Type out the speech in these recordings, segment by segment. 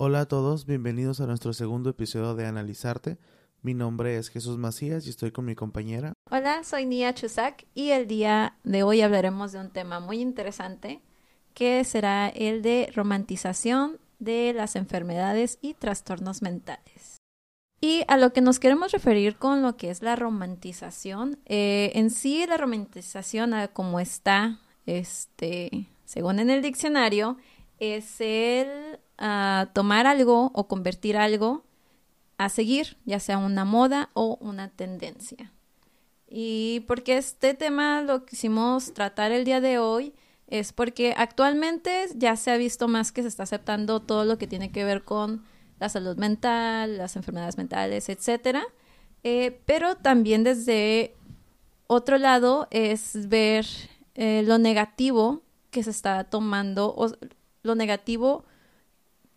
Hola a todos, bienvenidos a nuestro segundo episodio de Analizarte. Mi nombre es Jesús Macías y estoy con mi compañera. Hola, soy Nia Chusak y el día de hoy hablaremos de un tema muy interesante que será el de romantización de las enfermedades y trastornos mentales. Y a lo que nos queremos referir con lo que es la romantización, eh, en sí la romantización como está, este, según en el diccionario, es el ah, tomar algo o convertir algo a seguir, ya sea una moda o una tendencia. Y porque este tema lo quisimos tratar el día de hoy es porque actualmente ya se ha visto más que se está aceptando todo lo que tiene que ver con la salud mental, las enfermedades mentales, etcétera. Eh, pero también desde otro lado es ver eh, lo negativo que se está tomando o lo negativo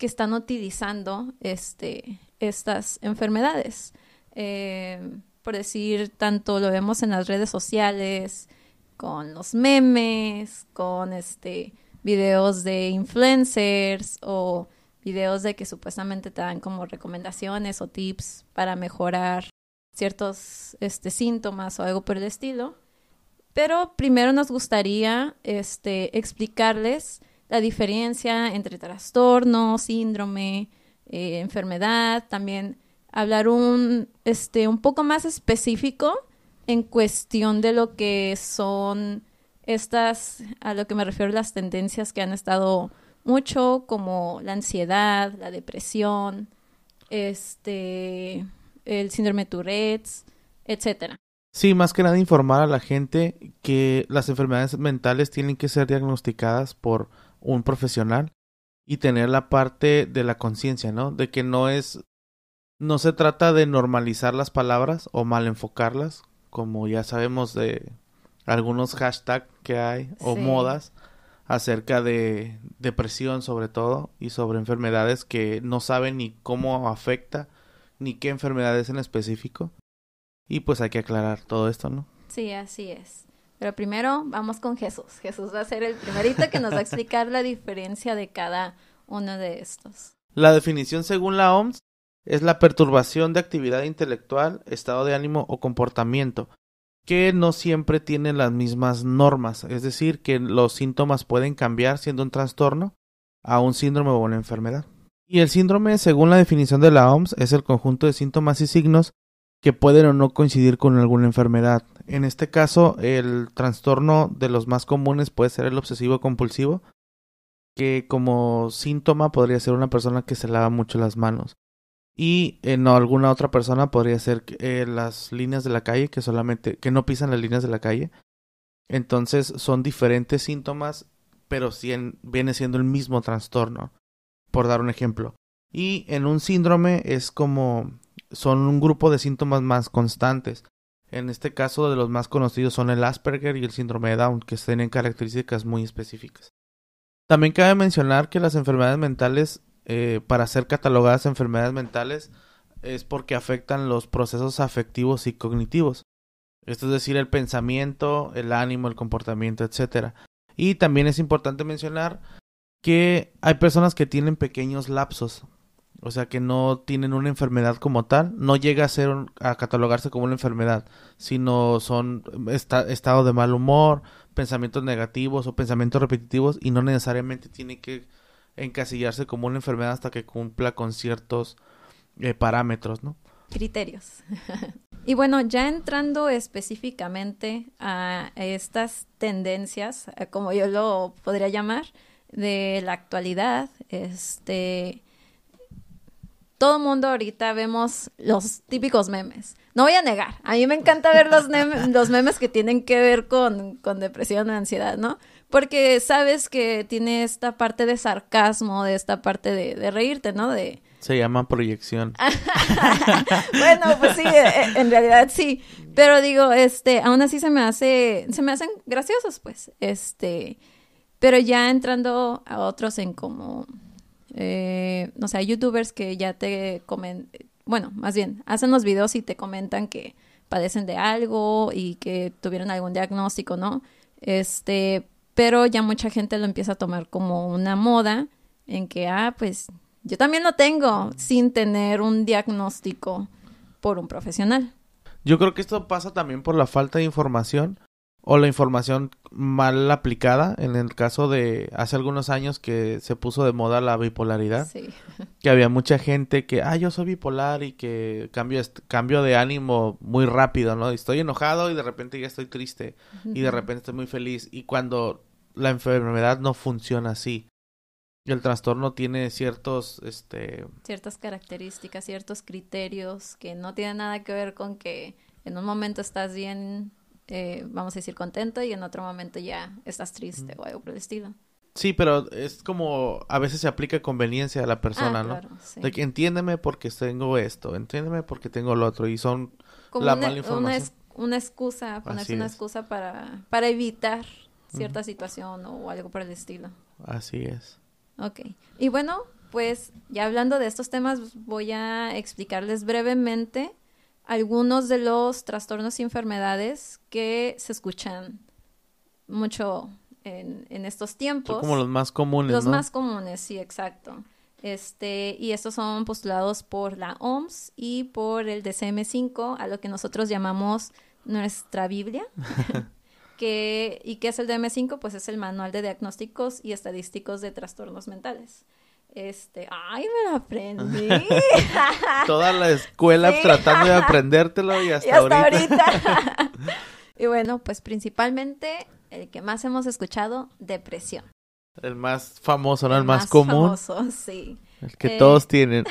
que están utilizando este, estas enfermedades. Eh, por decir, tanto lo vemos en las redes sociales, con los memes, con este videos de influencers o videos de que supuestamente te dan como recomendaciones o tips para mejorar ciertos este, síntomas o algo por el estilo. Pero primero nos gustaría este, explicarles la diferencia entre trastorno, síndrome, eh, enfermedad, también hablar un, este, un poco más específico en cuestión de lo que son estas, a lo que me refiero las tendencias que han estado mucho, como la ansiedad, la depresión, este, el síndrome de Tourette's, etcétera. Sí, más que nada informar a la gente que las enfermedades mentales tienen que ser diagnosticadas por un profesional y tener la parte de la conciencia, ¿no? De que no es, no se trata de normalizar las palabras o mal enfocarlas, como ya sabemos de algunos hashtags que hay o modas acerca de depresión sobre todo y sobre enfermedades que no saben ni cómo afecta ni qué enfermedades en específico. Y pues hay que aclarar todo esto, ¿no? Sí, así es. Pero primero vamos con Jesús. Jesús va a ser el primerito que nos va a explicar la diferencia de cada uno de estos. La definición según la OMS es la perturbación de actividad intelectual, estado de ánimo o comportamiento, que no siempre tienen las mismas normas, es decir, que los síntomas pueden cambiar siendo un trastorno a un síndrome o una enfermedad. Y el síndrome, según la definición de la OMS, es el conjunto de síntomas y signos que pueden o no coincidir con alguna enfermedad. En este caso, el trastorno de los más comunes puede ser el obsesivo compulsivo, que como síntoma podría ser una persona que se lava mucho las manos. Y en alguna otra persona podría ser eh, las líneas de la calle, que solamente, que no pisan las líneas de la calle. Entonces son diferentes síntomas, pero viene siendo el mismo trastorno, por dar un ejemplo. Y en un síndrome es como son un grupo de síntomas más constantes. En este caso, de los más conocidos son el Asperger y el síndrome de Down, que tienen características muy específicas. También cabe mencionar que las enfermedades mentales, eh, para ser catalogadas enfermedades mentales, es porque afectan los procesos afectivos y cognitivos. Esto es decir, el pensamiento, el ánimo, el comportamiento, etc. Y también es importante mencionar que hay personas que tienen pequeños lapsos o sea que no tienen una enfermedad como tal, no llega a ser a catalogarse como una enfermedad, sino son estado de mal humor, pensamientos negativos o pensamientos repetitivos y no necesariamente tiene que encasillarse como una enfermedad hasta que cumpla con ciertos eh, parámetros, ¿no? Criterios. y bueno, ya entrando específicamente a estas tendencias, eh, como yo lo podría llamar, de la actualidad, este todo el mundo ahorita vemos los típicos memes. No voy a negar, a mí me encanta ver los, los memes que tienen que ver con, con depresión o ansiedad, ¿no? Porque sabes que tiene esta parte de sarcasmo, de esta parte de, de reírte, ¿no? De... Se llama proyección. bueno, pues sí, e, e, en realidad sí. Pero digo, este, aún así se me hace, se me hacen graciosos, pues. Este, pero ya entrando a otros en como eh, no sé, hay youtubers que ya te comentan, bueno, más bien, hacen los videos y te comentan que padecen de algo y que tuvieron algún diagnóstico, ¿no? Este, pero ya mucha gente lo empieza a tomar como una moda en que, ah, pues yo también lo tengo sin tener un diagnóstico por un profesional. Yo creo que esto pasa también por la falta de información o la información mal aplicada. En el caso de hace algunos años que se puso de moda la bipolaridad, Sí. que había mucha gente que, ah, yo soy bipolar y que cambio, cambio de ánimo muy rápido, ¿no? Estoy enojado y de repente ya estoy triste y de repente estoy muy feliz. Y cuando la enfermedad no funciona así, el trastorno tiene ciertos, este, Ciertas características, ciertos criterios que no tienen nada que ver con que en un momento estás bien, eh, vamos a decir, contento y en otro momento ya estás triste o algo por el estilo. Sí, pero es como a veces se aplica conveniencia a la persona, Ah, ¿no? claro, sí. De que entiéndeme porque tengo esto, entiéndeme porque tengo lo otro y son Como la una, mala una, información. es- una excusa, ponerse Así una es. excusa para, para evitar cierta situación o algo por el estilo. así es. Ok. Y bueno, pues ya hablando de estos temas, voy a explicarles brevemente algunos de los trastornos y enfermedades que se escuchan mucho en, en estos tiempos. Son como los más comunes, Los ¿no? más comunes, sí, exacto. Este, y estos son postulados por la OMS y por el DCM5, a lo que nosotros llamamos nuestra Biblia. que, ¿Y qué es el DCM5? Pues es el Manual de Diagnósticos y Estadísticos de Trastornos Mentales. Este, ay, me lo aprendí. Toda la escuela Sí. tratando de aprendértelo y hasta, y hasta ahorita. ahorita. y bueno, pues principalmente el que más hemos escuchado, depresión. El más famoso, ¿no? El, El más, común. famoso, sí. El que Eh, todos tienen.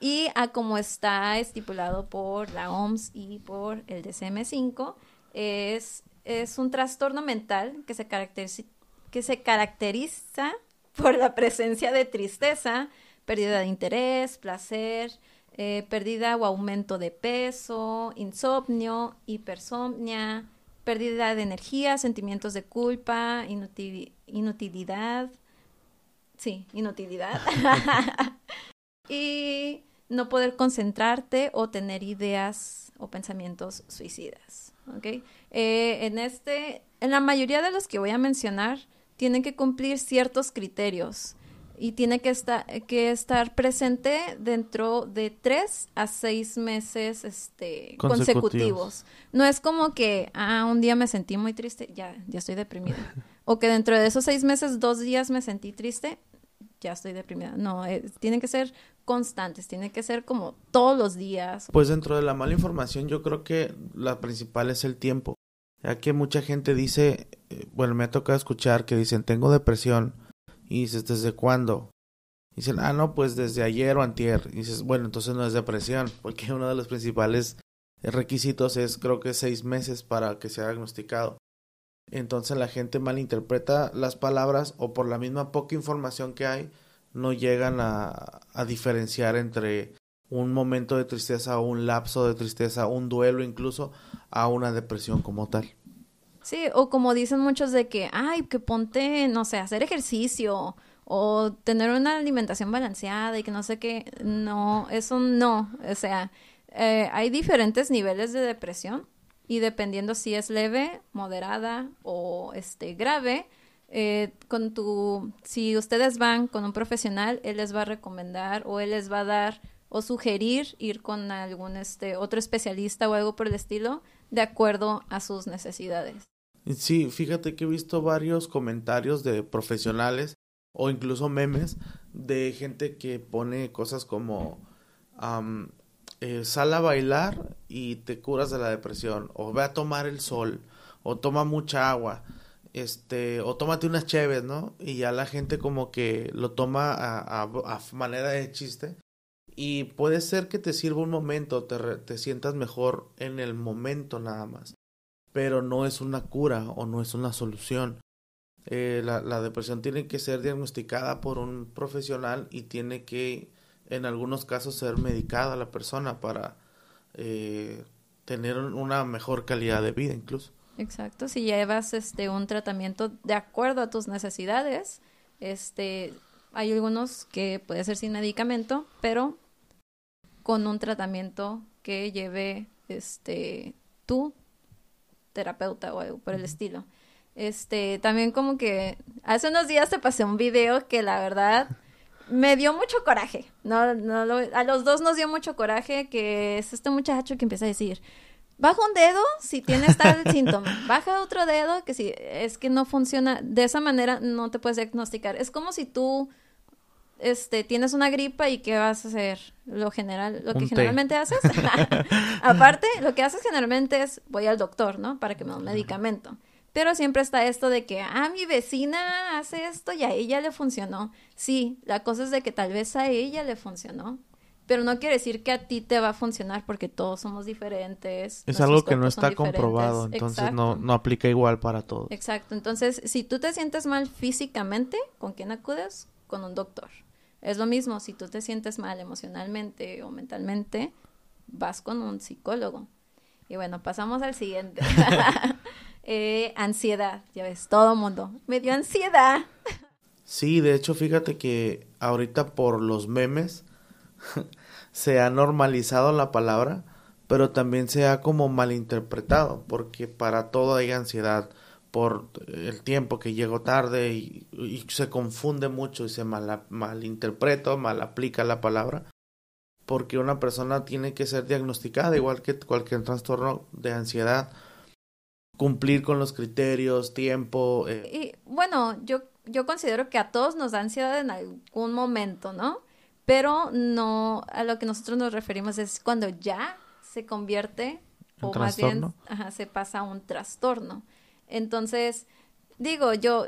Y a como está estipulado por la OMS y por el DCM5, es, es un trastorno mental que se, caracteriza, que se caracteriza por la presencia de tristeza, pérdida de interés, placer, eh, pérdida o aumento de peso, insomnio, hipersomnia, pérdida de energía, sentimientos de culpa, inutil- inutilidad. Sí, inutilidad. y no poder concentrarte o tener ideas o pensamientos suicidas. ¿ok? Eh, en este, en la mayoría de los que voy a mencionar, tienen que cumplir ciertos criterios y tiene que estar, que estar presente dentro de tres a seis meses este, Consecutivos. consecutivos. No es como que, ah, un día me sentí muy triste, ya, ya estoy deprimida. o que dentro de esos seis meses, dos días me sentí triste, ya estoy deprimida. No, eh, tienen que ser constantes, tienen que ser como todos los días. Pues dentro de la mala información yo creo que la principal es el tiempo. Ya que mucha gente dice, eh, bueno, me ha tocado escuchar que dicen, tengo depresión. Y dices, ¿desde cuándo? Dicen, ah, no, pues desde ayer o antier. Y dices, bueno, entonces no es depresión, porque uno de los principales requisitos es creo que seis meses para que sea diagnosticado. Entonces la gente malinterpreta las palabras o por la misma poca información que hay, no llegan a, diferenciar entre un momento de tristeza o un lapso de tristeza, un duelo incluso, a una depresión como tal. Sí, o como dicen muchos de que, ay, que ponte, no sé, hacer ejercicio o tener una alimentación balanceada y que no sé qué. No, eso no. O sea, eh, hay diferentes niveles de depresión y dependiendo si es leve, moderada o este grave, eh, con tu, si ustedes van con un profesional, él les va a recomendar o él les va a dar o sugerir ir con algún este otro especialista o algo por el estilo de acuerdo a sus necesidades. Sí, fíjate que he visto varios comentarios de profesionales o incluso memes de gente que pone cosas como eh, sal a bailar y te curas de la depresión o ve a tomar el sol o toma mucha agua este o tómate unas cheves, ¿no? Y ya la gente como que lo toma a- a manera de chiste y puede ser que te sirva un momento, te, re- te sientas mejor en el momento nada más pero no es una cura o no es una solución. Eh, la, la depresión tiene que ser diagnosticada por un profesional y tiene que, en algunos casos, ser medicada la persona para eh, tener un- una mejor calidad de vida incluso. Exacto, si llevas este un tratamiento de acuerdo a tus necesidades, este hay algunos que puede ser sin medicamento, pero con un tratamiento que lleve este tu terapeuta o algo por el estilo. Este, también como que hace unos días te pasé un video que la verdad me dio mucho coraje. No, no lo- a los dos nos dio mucho coraje que es este muchacho que empieza a decir, baja un dedo si tienes tal síntoma, baja otro dedo que si es que no funciona, de esa manera no te puedes diagnosticar. Es como si tú este tienes una gripa y qué vas a hacer? Lo general, lo Un que té. generalmente haces. Aparte, lo que haces generalmente es voy al doctor, ¿no? Para que me dé un medicamento. Pero siempre está esto de que, ah, mi vecina hace esto y a ella le funcionó. Sí, la cosa es de que tal vez a ella le funcionó, pero no quiere decir que a ti te va a funcionar porque todos somos diferentes. Es algo que no está comprobado, entonces no, no aplica igual para todos. Exacto, entonces si tú te sientes mal físicamente, ¿con quién acudes? Con un doctor. Es lo mismo, si tú te sientes mal emocionalmente o mentalmente, vas con un psicólogo. Y bueno, pasamos al siguiente. Eh, ansiedad, ya ves, todo mundo. Me dio ansiedad. Sí, de hecho, fíjate que ahorita por los memes se ha normalizado la palabra, pero también se ha como malinterpretado, porque para todo hay ansiedad por el tiempo que llego tarde y, y se confunde mucho y se mal, malinterpreta, mal aplica la palabra, porque una persona tiene que ser diagnosticada, igual que cualquier trastorno de ansiedad, cumplir con los criterios, tiempo. eh, Y bueno, yo, yo considero que a todos nos da ansiedad en algún momento, ¿no? Pero no, a lo que nosotros nos referimos es cuando ya se convierte, ¿Un o más bien, ajá, se pasa a un trastorno. Entonces, digo, yo,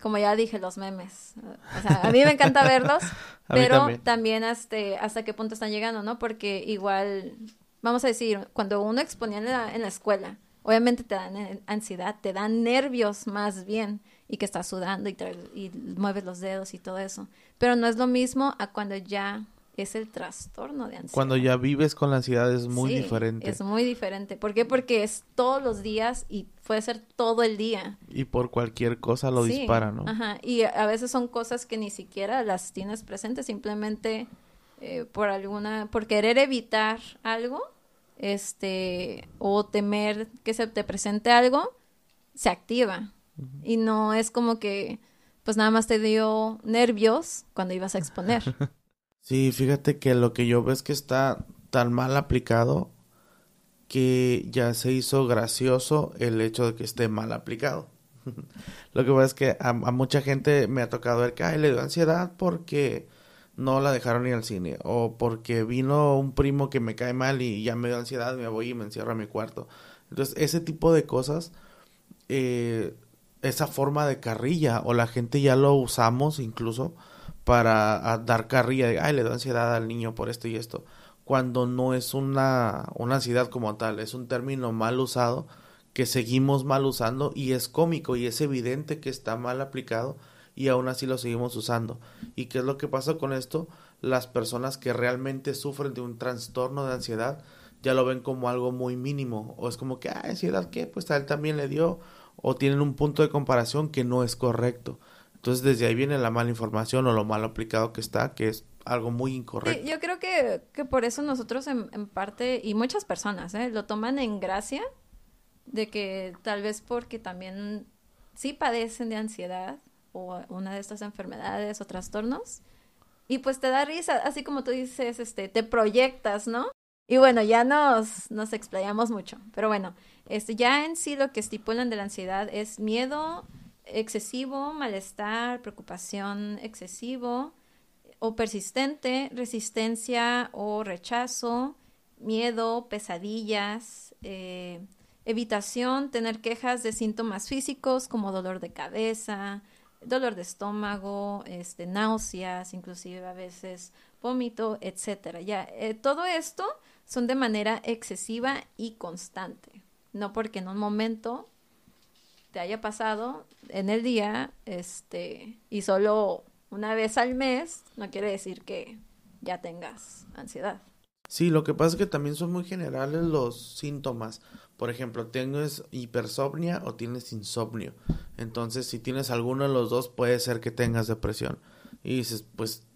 como ya dije, los memes, o sea, a mí me encanta verlos, pero también. también hasta, hasta qué punto están llegando, ¿no? Porque igual, vamos a decir, cuando uno exponía en la, en la escuela, obviamente te dan ansiedad, te dan nervios más bien, y que estás sudando y, y mueves los dedos y todo eso. Pero no es lo mismo a cuando ya es el trastorno de ansiedad. Cuando ya vives con la ansiedad es muy Sí, diferente. Es muy diferente. ¿Por qué? Porque es todos los días y puede ser todo el día. Y por cualquier cosa lo Sí, dispara, ¿no? Ajá. Y a veces son cosas que ni siquiera las tienes presentes, simplemente eh, por alguna, por querer evitar algo, este, o temer que se te presente algo, se activa. Y no es como que, pues nada más te dio nervios cuando ibas a exponer. Sí, fíjate que lo que yo veo es que está tan mal aplicado que ya se hizo gracioso el hecho de que esté mal aplicado. Lo que pasa es que a, mucha gente me ha tocado ver que ay, le dio ansiedad porque no la dejaron ir al cine o porque vino un primo que me cae mal y ya me dio ansiedad, me voy y me encierro a mi cuarto. Entonces, ese tipo de cosas, eh, esa forma de carrilla o la gente ya lo usamos incluso para dar carrilla de, ay, le da ansiedad al niño por esto y esto, cuando no es una, una ansiedad como tal, es un término mal usado que seguimos mal usando y es cómico y es evidente que está mal aplicado y aún así lo seguimos usando. ¿Y qué es lo que pasa con esto? Las personas que realmente sufren de un trastorno de ansiedad ya lo ven como algo muy mínimo o es como que, ah, ansiedad, ¿qué? Pues a él también le dio o tienen un punto de comparación que no es correcto. Entonces desde ahí viene la mala información o lo mal aplicado que está, que es algo muy incorrecto. yo creo que, que por eso nosotros en, en parte, y muchas personas, ¿eh? lo toman en gracia, de que tal vez porque también sí padecen de ansiedad o una de estas enfermedades o trastornos, y pues te da risa, así como tú dices, este, te proyectas, ¿no? Y bueno, ya nos, nos explayamos mucho, pero bueno, este, ya en sí lo que estipulan de la ansiedad es miedo excesivo, malestar, preocupación excesivo, o persistente, resistencia o rechazo, miedo, pesadillas, eh, evitación, tener quejas de síntomas físicos como dolor de cabeza, dolor de estómago, este, náuseas, inclusive a veces vómito, etcétera. Ya, eh, todo esto son de manera excesiva y constante, no porque en un momento te haya pasado en el día, este, y solo una vez al mes, no quiere decir que ya tengas ansiedad. Sí, lo que pasa es que también son muy generales los síntomas. Por ejemplo, tienes hipersomnia o tienes insomnio. Entonces, si tienes alguno de los dos, puede ser que tengas depresión. Y dices, pues,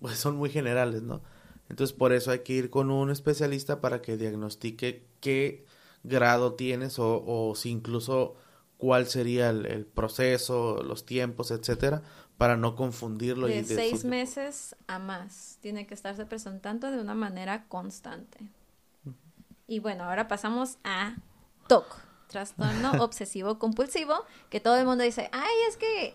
pues son muy generales, ¿no? Entonces, por eso hay que ir con un especialista para que diagnostique qué grado tienes o, o si incluso cuál sería el, el proceso, los tiempos, etcétera, para no confundirlo. De y de seis su- meses a más. Tiene que estarse presentando de una manera constante. Y bueno, ahora pasamos a TOC, trastorno obsesivo compulsivo, que todo el mundo dice, ay, es que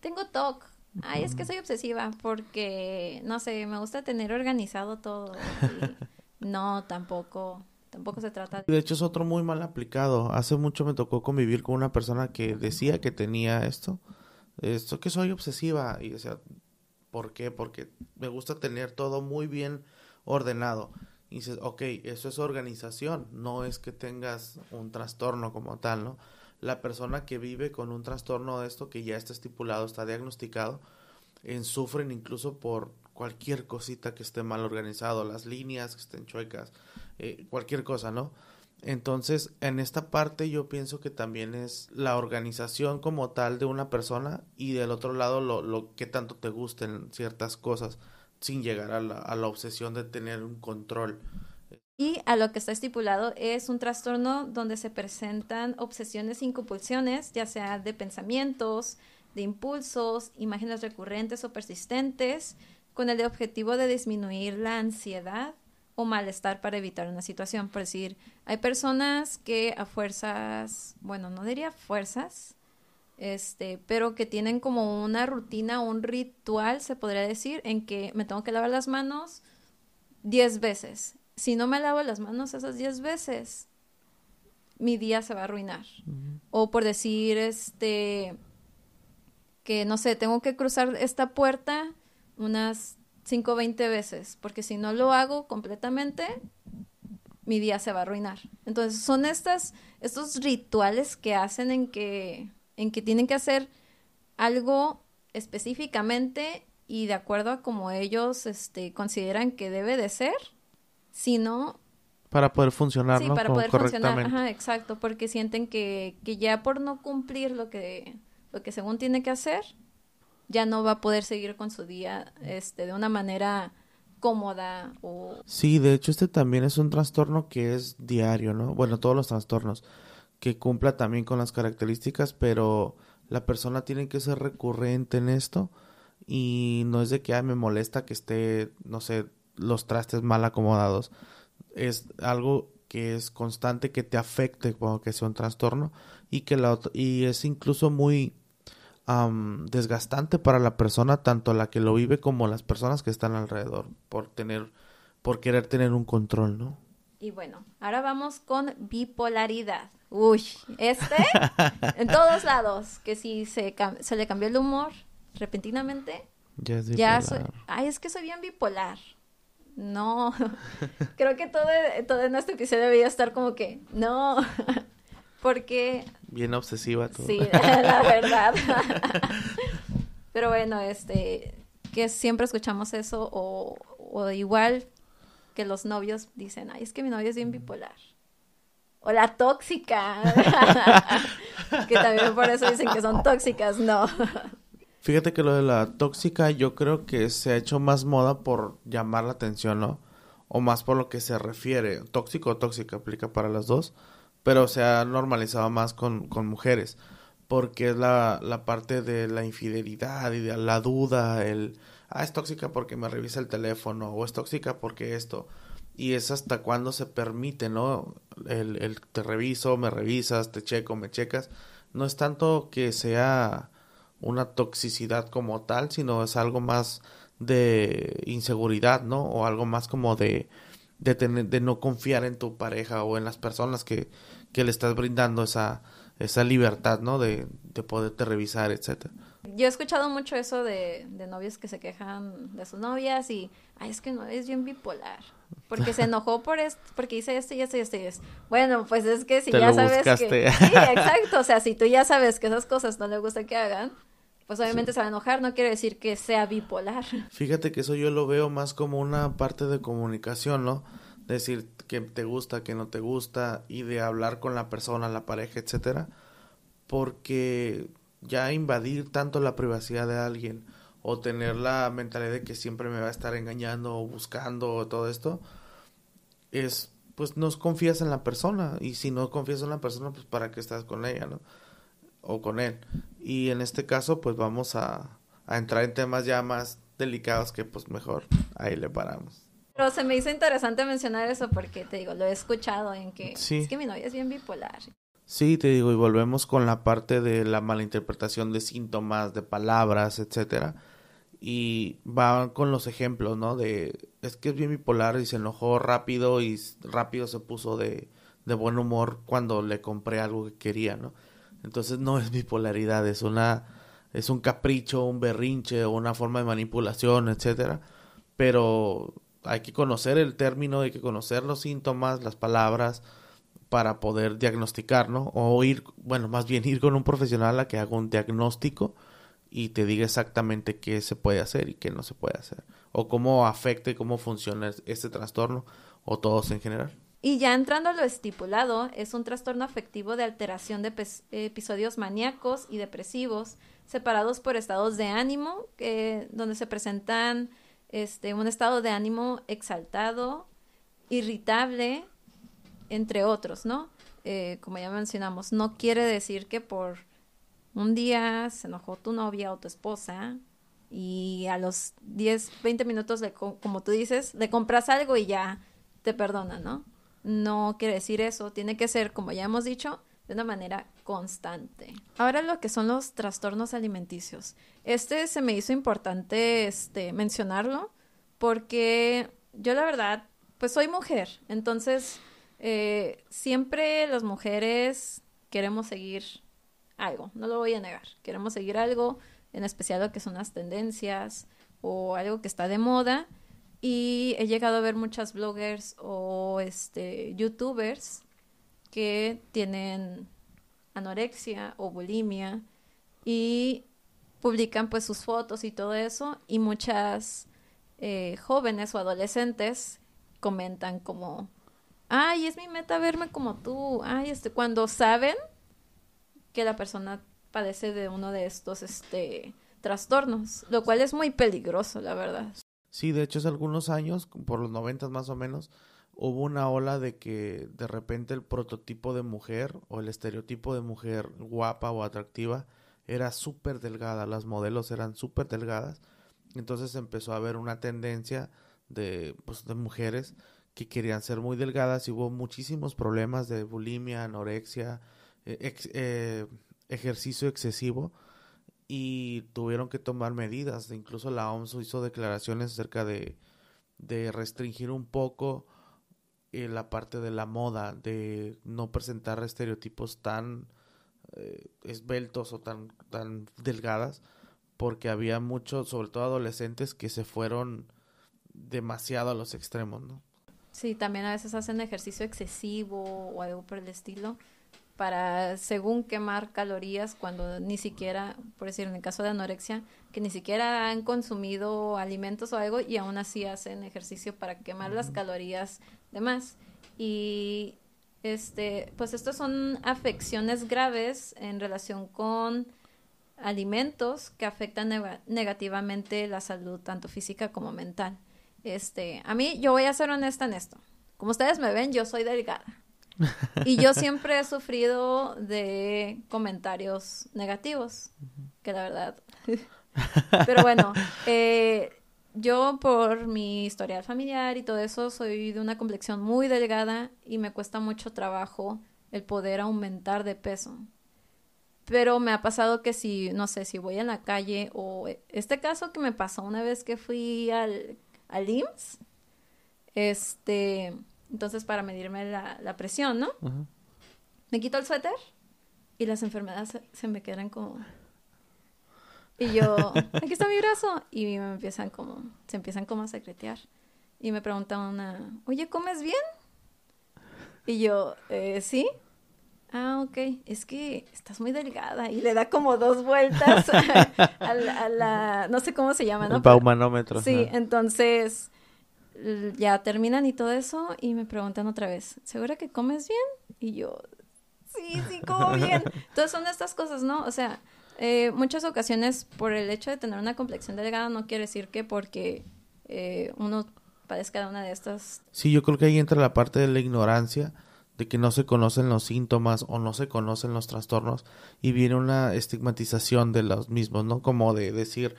tengo TOC, ay, es que soy obsesiva porque, no sé, me gusta tener organizado todo. Y no, tampoco, tampoco se trata de... De hecho, es otro muy mal aplicado. Hace mucho me tocó convivir con una persona que decía que tenía esto. Esto que soy obsesiva. Y decía, ¿por qué? Porque me gusta tener todo muy bien ordenado. Y dices, ok, eso es organización. No es que tengas un trastorno como tal, ¿no? La persona que vive con un trastorno de esto, que ya está estipulado, está diagnosticado, en, sufren incluso por cualquier cosita que esté mal organizado, las líneas que estén chuecas, eh, cualquier cosa, ¿no? Entonces, en esta parte yo pienso que también es la organización como tal de una persona y del otro lado lo, lo que tanto te gusten ciertas cosas sin llegar a la, a la obsesión de tener un control. Y a lo que está estipulado es un trastorno donde se presentan obsesiones y compulsiones, ya sea de pensamientos, de impulsos, imágenes recurrentes o persistentes, con el objetivo de disminuir la ansiedad o malestar para evitar una situación. Por decir, hay personas que a fuerzas, bueno, no diría fuerzas, este, pero que tienen como una rutina, un ritual, se podría decir, en que me tengo que lavar las manos 10 veces. Si no me lavo las manos esas 10 veces, mi día se va a arruinar. O por decir, este, que no sé, tengo que cruzar esta puerta unas 5 o 20 veces, porque si no lo hago completamente, mi día se va a arruinar. Entonces, son estas, estos rituales que hacen en que, en que tienen que hacer algo específicamente y de acuerdo a como ellos este, consideran que debe de ser, si no, Para poder funcionar, sí, ¿no? para poder funcionar, ajá, exacto, porque sienten que, que ya por no cumplir lo que, lo que según tiene que hacer, ya no va a poder seguir con su día este, de una manera cómoda o Sí, de hecho este también es un trastorno que es diario, ¿no? Bueno, todos los trastornos que cumpla también con las características, pero la persona tiene que ser recurrente en esto y no es de que "Ay, me molesta que esté, no sé, los trastes mal acomodados. Es algo que es constante que te afecte cuando que sea un trastorno y que la y es incluso muy am, desgastante para la persona, tanto la que lo vive como las personas que están alrededor, por tener, por querer tener un control, ¿no? Y bueno, ahora vamos con bipolaridad. Uy, este en todos lados, que si se, se le cambió el humor repentinamente, Ya es ya soy, ay, es que soy bien bipolar. No, creo que todo, todo en este episodio debería estar como que, no, porque Bien obsesiva tú. Sí, la verdad. Pero bueno, este, que siempre escuchamos eso o, o igual que los novios dicen, ay, es que mi novio es bien bipolar. O la tóxica. que también por eso dicen que son tóxicas, no. Fíjate que lo de la tóxica yo creo que se ha hecho más moda por llamar la atención, ¿no? O más por lo que se refiere. Tóxico o tóxica aplica para las dos, pero se ha normalizado más con, con mujeres, porque es la, la parte de la infidelidad y de la duda, el, ah, es tóxica porque me revisa el teléfono, o es tóxica porque esto. Y es hasta cuando se permite, ¿no? El, el te reviso, me revisas, te checo, me checas. No es tanto que sea una toxicidad como tal, sino es algo más de inseguridad, ¿no? O algo más como de, de, tener, de no confiar en tu pareja o en las personas que, que le estás brindando esa, esa libertad, ¿no? De, de poderte revisar, etcétera. Yo he escuchado mucho eso de, de novios que se quejan de sus novias y, ay, es que no es bien bipolar. Porque se enojó por esto, porque hice esto y esto y esto y esto. Bueno, pues es que si Te ya sabes buscaste. que... Sí, exacto. O sea, si tú ya sabes que esas cosas no le gusta que hagan, pues obviamente se va a enojar. No quiere decir que sea bipolar. Fíjate que eso yo lo veo más como una parte de comunicación, ¿no? Decir que te gusta, que no te gusta y de hablar con la persona, la pareja, etcétera, porque ya invadir tanto la privacidad de alguien o tener la mentalidad de que siempre me va a estar engañando o buscando o todo esto es pues no confías en la persona y si no confías en la persona pues para qué estás con ella, ¿no? O con él. Y en este caso pues vamos a a entrar en temas ya más delicados que pues mejor ahí le paramos. Pero se me hizo interesante mencionar eso porque te digo, lo he escuchado en que es que mi novia es bien bipolar. Sí, te digo, y volvemos con la parte de la malinterpretación de síntomas, de palabras, etcétera. Y va con los ejemplos, ¿no? De, es que es bien bipolar y se enojó rápido y rápido se puso de, de buen humor cuando le compré algo que quería, ¿no? Entonces no es bipolaridad, es una es un capricho, un berrinche o una forma de manipulación, etcétera. Pero hay que conocer el término, hay que conocer los síntomas, las palabras para poder diagnosticar, ¿no? O ir, bueno, más bien ir con un profesional a que haga un diagnóstico y te diga exactamente qué se puede hacer y qué no se puede hacer. O cómo afecta y cómo funciona este trastorno o todos en general. Y ya entrando a lo estipulado, es un trastorno afectivo de alteración de episodios maníacos y depresivos, separados por estados de ánimo, donde se presentan este, un estado de ánimo exaltado, irritable, entre otros, ¿no? Eh, como ya mencionamos, no quiere decir que por un día se enojó tu novia o tu esposa y a los 10, 20 minutos, como tú dices, le compras algo y ya te perdona, ¿no? No quiere decir eso, tiene que ser, como ya hemos dicho, de una manera constante. Ahora lo que son los trastornos alimenticios. Este se me hizo importante este, mencionarlo porque yo la verdad, pues soy mujer, entonces eh, siempre las mujeres queremos seguir algo, no lo voy a negar, queremos seguir algo, en especial lo que son las tendencias o algo que está de moda y he llegado a ver muchas bloggers o este youtubers que tienen anorexia o bulimia y publican pues sus fotos y todo eso. Y muchas eh, jóvenes o adolescentes comentan como ay es mi meta verme como tú. Ay este cuando saben que la persona padece de uno de estos este trastornos lo cual es muy peligroso la verdad Sí, de hecho hace algunos años, por los noventas más o menos, hubo una ola de que de repente el prototipo de mujer o el estereotipo de mujer guapa o atractiva era súper delgada, las modelos eran súper delgadas, entonces empezó a haber una tendencia de, pues, de mujeres que querían ser muy delgadas y hubo muchísimos problemas de bulimia, anorexia, eh, eh, ejercicio excesivo y tuvieron que tomar medidas. Incluso la OMS hizo declaraciones acerca de, de restringir un poco eh, la parte de la moda, de no presentar estereotipos tan eh, esbeltos o tan, tan delgadas, porque había muchos, sobre todo adolescentes, que se fueron demasiado a los extremos, ¿no? Sí, también a veces hacen ejercicio excesivo o algo por el estilo para según quemar calorías cuando ni siquiera, por decir en el caso de anorexia, que ni siquiera han consumido alimentos o algo y aún así hacen ejercicio para quemar las calorías de más. Y este, pues estos son afecciones graves en relación con alimentos que afectan negativamente la salud tanto física como mental. Este, a mí yo voy a ser honesta en esto. Como ustedes me ven, yo soy delgada. Y yo siempre he sufrido de comentarios negativos, que la verdad. Pero bueno, eh, yo por mi historial familiar y todo eso soy de una complexión muy delgada y me cuesta mucho trabajo el poder aumentar de peso. Pero me ha pasado que si, no sé, si voy en la calle o este caso que me pasó una vez que fui al, al IMSS, este, entonces, para medirme la, presión, ¿no? Me quito el suéter y las enfermedades se, me quedan como... Y yo, aquí está mi brazo. Y me empiezan como, se empiezan como a secretear. Y me pregunta una, oye, ¿comes bien? Y yo, eh, ¿sí? Ah, ok, es que estás muy delgada y le da como dos vueltas a, la, no sé cómo se llama, ¿no? El baumanómetro. Sí, entonces ya terminan y todo eso y me preguntan otra vez, ¿segura que comes bien? Y yo, sí, sí, como bien. Entonces son estas cosas, ¿no? O sea, eh, muchas ocasiones por el hecho de tener una complexión delgada no quiere decir que porque eh, uno padezca de una de estas. Sí, yo creo que ahí entra la parte de la ignorancia de que no se conocen los síntomas o no se conocen los trastornos y viene una estigmatización de los mismos, ¿no? Como de decir,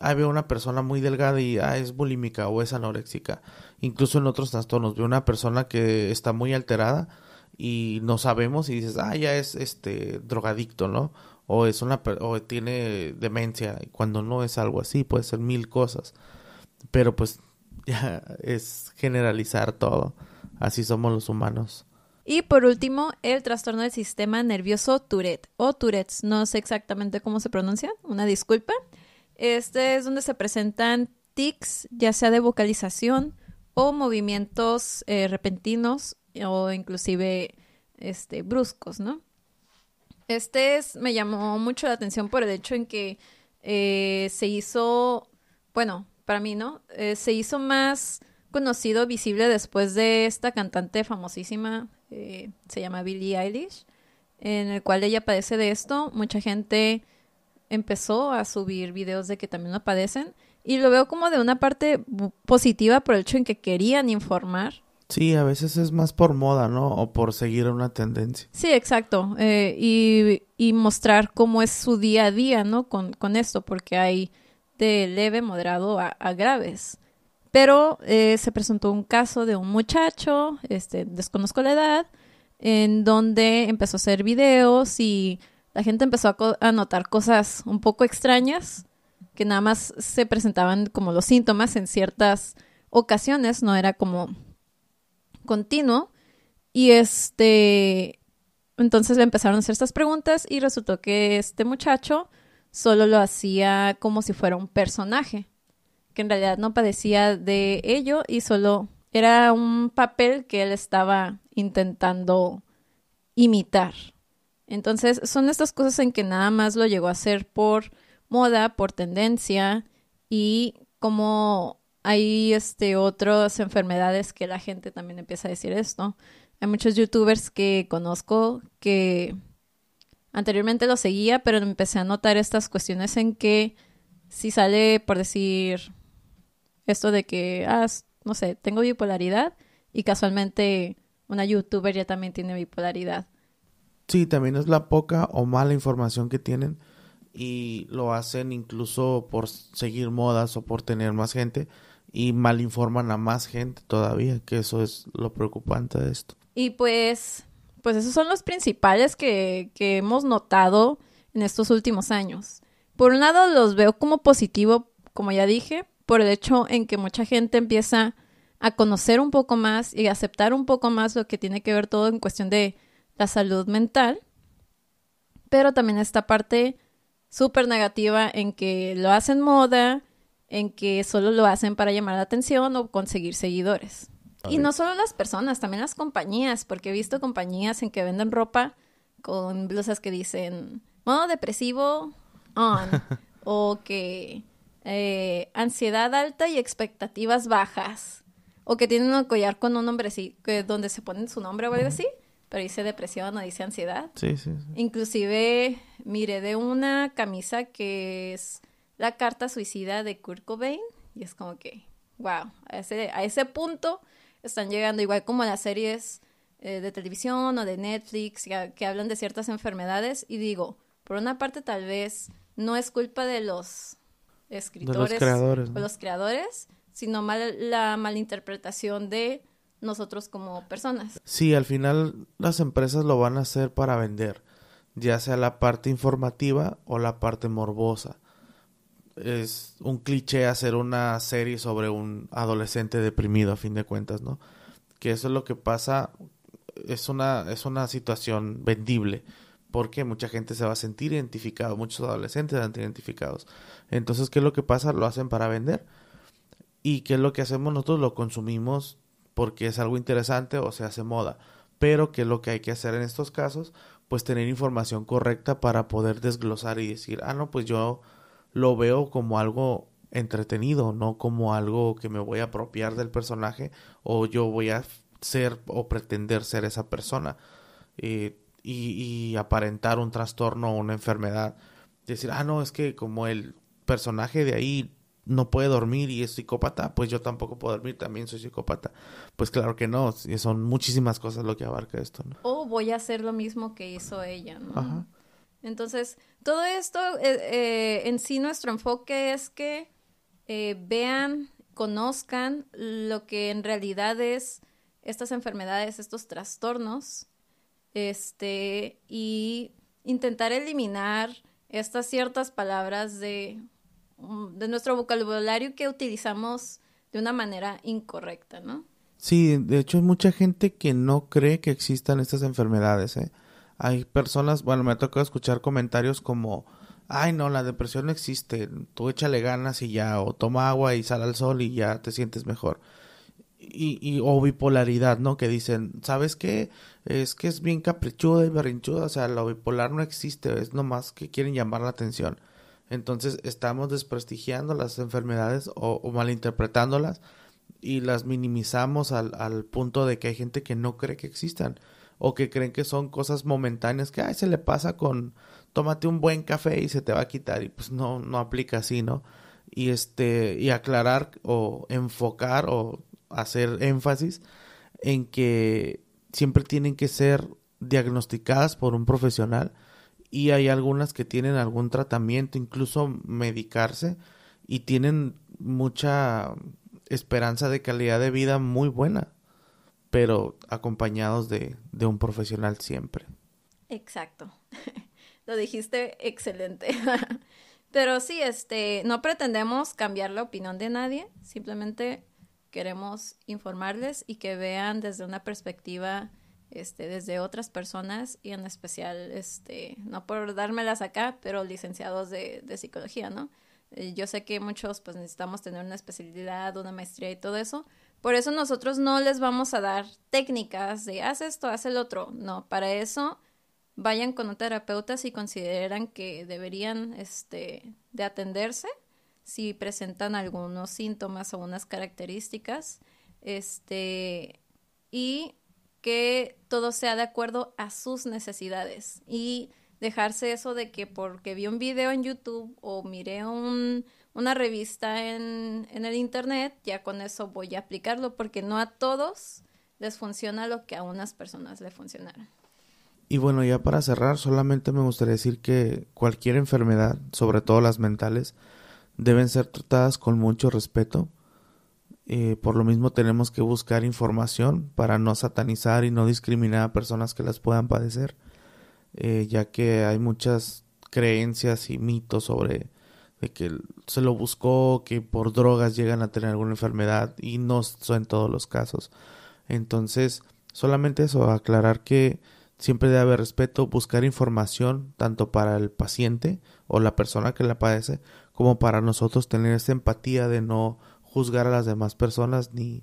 ah, veo una persona muy delgada y ah, es bulímica o es anoréxica. Incluso en otros trastornos, veo una persona que está muy alterada y no sabemos y dices, ah, ya es este drogadicto, ¿no? O es una o tiene demencia, cuando no es algo así, puede ser mil cosas. Pero pues ya es generalizar todo. Así somos los humanos. Y por último, el trastorno del sistema nervioso Tourette o Tourette's, no sé exactamente cómo se pronuncia, una disculpa. Este es donde se presentan tics, ya sea de vocalización o movimientos eh, repentinos o inclusive este, bruscos, ¿no? Este es, me llamó mucho la atención por el hecho en que eh, se hizo, bueno, para mí, ¿no? Eh, se hizo más conocido, visible después de esta cantante famosísima, se llama Billie Eilish, en el cual ella padece de esto. Mucha gente empezó a subir videos de que también lo padecen y lo veo como de una parte positiva por el hecho en que querían informar. Sí, a veces es más por moda, ¿no? O por seguir una tendencia. Sí, exacto. Eh, y, y, mostrar cómo es su día a día, ¿no? Con, con esto, porque hay de leve, moderado a, graves. Pero eh, se presentó un caso de un muchacho, este, desconozco la edad, en donde empezó a hacer videos y la gente empezó a, notar cosas un poco extrañas, que nada más se presentaban como los síntomas en ciertas ocasiones, no era como continuo. Y este, entonces le empezaron a hacer estas preguntas y resultó que este muchacho solo lo hacía como si fuera un personaje, que en realidad no padecía de ello y solo era un papel que él estaba intentando imitar. Entonces son estas cosas en que nada más lo llegó a hacer por moda, por tendencia y como hay este otras enfermedades que la gente también empieza a decir esto. Hay muchos youtubers que conozco que Anteriormente lo seguía, pero empecé a notar estas cuestiones en que si sale por decir esto de que, ah, no sé, tengo bipolaridad y casualmente una youtuber ya también tiene bipolaridad. Sí, también es la poca o mala información que tienen y lo hacen incluso por seguir modas o por tener más gente y mal informan a más gente todavía, que eso es lo preocupante de esto. Y pues pues esos son los principales que, que hemos notado en estos últimos años. Por un lado los veo como positivo, como ya dije, por el hecho en que mucha gente empieza a conocer un poco más y aceptar un poco más lo que tiene que ver todo en cuestión de la salud mental. Pero también esta parte súper negativa en que lo hacen moda, en que solo lo hacen para llamar la atención o conseguir seguidores. Y no solo las personas, también las compañías, porque he visto compañías en que venden ropa con blusas que dicen modo depresivo on o que eh, ansiedad alta y expectativas bajas o que tienen un collar con un nombre así, que donde se ponen su nombre o algo así, pero dice depresión o dice ansiedad. Sí, sí, sí. Inclusive miré de una camisa que es la carta suicida de Kurt Cobain y es como que, wow, a ese, a ese punto están llegando, igual como las series eh, de televisión o de Netflix que, hablan de ciertas enfermedades. Y digo, por una parte tal vez no es culpa de los escritores creadores, o los creadores, sino mal, la malinterpretación de nosotros como personas. Sí, al final las empresas lo van a hacer para vender, ya sea la parte informativa o la parte morbosa es un cliché hacer una serie sobre un adolescente deprimido a fin de cuentas, ¿no? Que eso es lo que pasa, es una, es una situación vendible, porque mucha gente se va a sentir identificado, muchos adolescentes se sentir identificados. Entonces, ¿qué es lo que pasa? Lo hacen para vender. ¿Y qué es lo que hacemos nosotros? Lo consumimos porque es algo interesante o se hace moda. Pero, ¿qué es lo que hay que hacer en estos casos? Pues tener información correcta para poder desglosar y decir, ah, no, pues yo lo veo como algo entretenido, no como algo que me voy a apropiar del personaje o yo voy a ser o pretender ser esa persona eh, y, aparentar un trastorno o una enfermedad. Decir, ah, no, es que como el personaje de ahí no puede dormir y es psicópata, pues yo tampoco puedo dormir, también soy psicópata. Pues claro que no, son muchísimas cosas lo que abarca esto, ¿no? O voy a hacer lo mismo que hizo ella, ¿no? Ajá. Entonces, todo esto, eh, eh, en sí nuestro enfoque es que eh, vean, conozcan lo que en realidad es estas enfermedades, estos trastornos, este, y intentar eliminar estas ciertas palabras de Mm, de nuestro vocabulario que utilizamos de una manera incorrecta, ¿no? Sí, de hecho hay mucha gente que no cree que existan estas enfermedades. ¿eh? Hay personas, bueno, me ha tocado escuchar comentarios como, ay no, la depresión no existe, tú échale ganas y ya, o toma agua y sal al sol y ya te sientes mejor. Y, y o bipolaridad, ¿no? Que dicen, ¿sabes qué? Es que es bien caprichuda y berrinchuda, o sea, lo bipolar no existe, es nomás que quieren llamar la atención. Entonces estamos desprestigiando las enfermedades o, malinterpretándolas y las minimizamos al, al, punto de que hay gente que no cree que existan o que creen que son cosas momentáneas que ay, se le pasa con tómate un buen café y se te va a quitar y pues no no aplica así, ¿no? Y este y aclarar o enfocar o hacer énfasis en que siempre tienen que ser diagnosticadas por un profesional y hay algunas que tienen algún tratamiento, incluso medicarse y tienen mucha esperanza de calidad de vida muy buena, pero acompañados de, de un profesional siempre. Exacto. Lo dijiste excelente. pero sí, este, no pretendemos cambiar la opinión de nadie, simplemente queremos informarles y que vean desde una perspectiva este, desde otras personas y en especial, este, no por dármelas acá, pero licenciados de, de psicología, ¿no? Eh, yo sé que muchos pues necesitamos tener una especialidad, una maestría y todo eso. Por eso nosotros no les vamos a dar técnicas de haz esto, haz el otro. No, para eso vayan con un terapeuta si consideran que deberían este, de atenderse, si presentan algunos síntomas o unas características. Este, y que todo sea de acuerdo a sus necesidades y dejarse eso de que porque vi un video en YouTube o miré un, una revista en, el Internet, ya con eso voy a aplicarlo porque no a todos les funciona lo que a unas personas le funcionará. Y bueno, ya para cerrar, solamente me gustaría decir que cualquier enfermedad, sobre todo las mentales, deben ser tratadas con mucho respeto eh, por lo mismo tenemos que buscar información para no satanizar y no discriminar a personas que las puedan padecer, eh, ya que hay muchas creencias y mitos sobre de que se lo buscó, que por drogas llegan a tener alguna enfermedad y no son todos los casos. Entonces, solamente eso, aclarar que siempre debe haber respeto, buscar información tanto para el paciente o la persona que la padece, como para nosotros tener esa empatía de no juzgar a las demás personas ni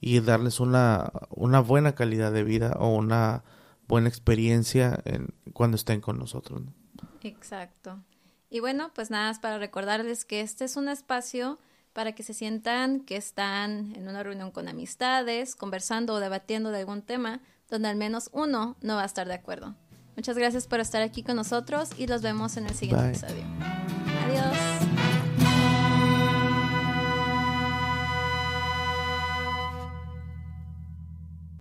y darles una, una buena calidad de vida o una buena experiencia en, cuando estén con nosotros. Exacto. Y bueno, pues nada más para recordarles que este es un espacio para que se sientan que están en una reunión con amistades, conversando o debatiendo de algún tema donde al menos uno no va a estar de acuerdo. Muchas gracias por estar aquí con nosotros y los vemos en el siguiente episodio.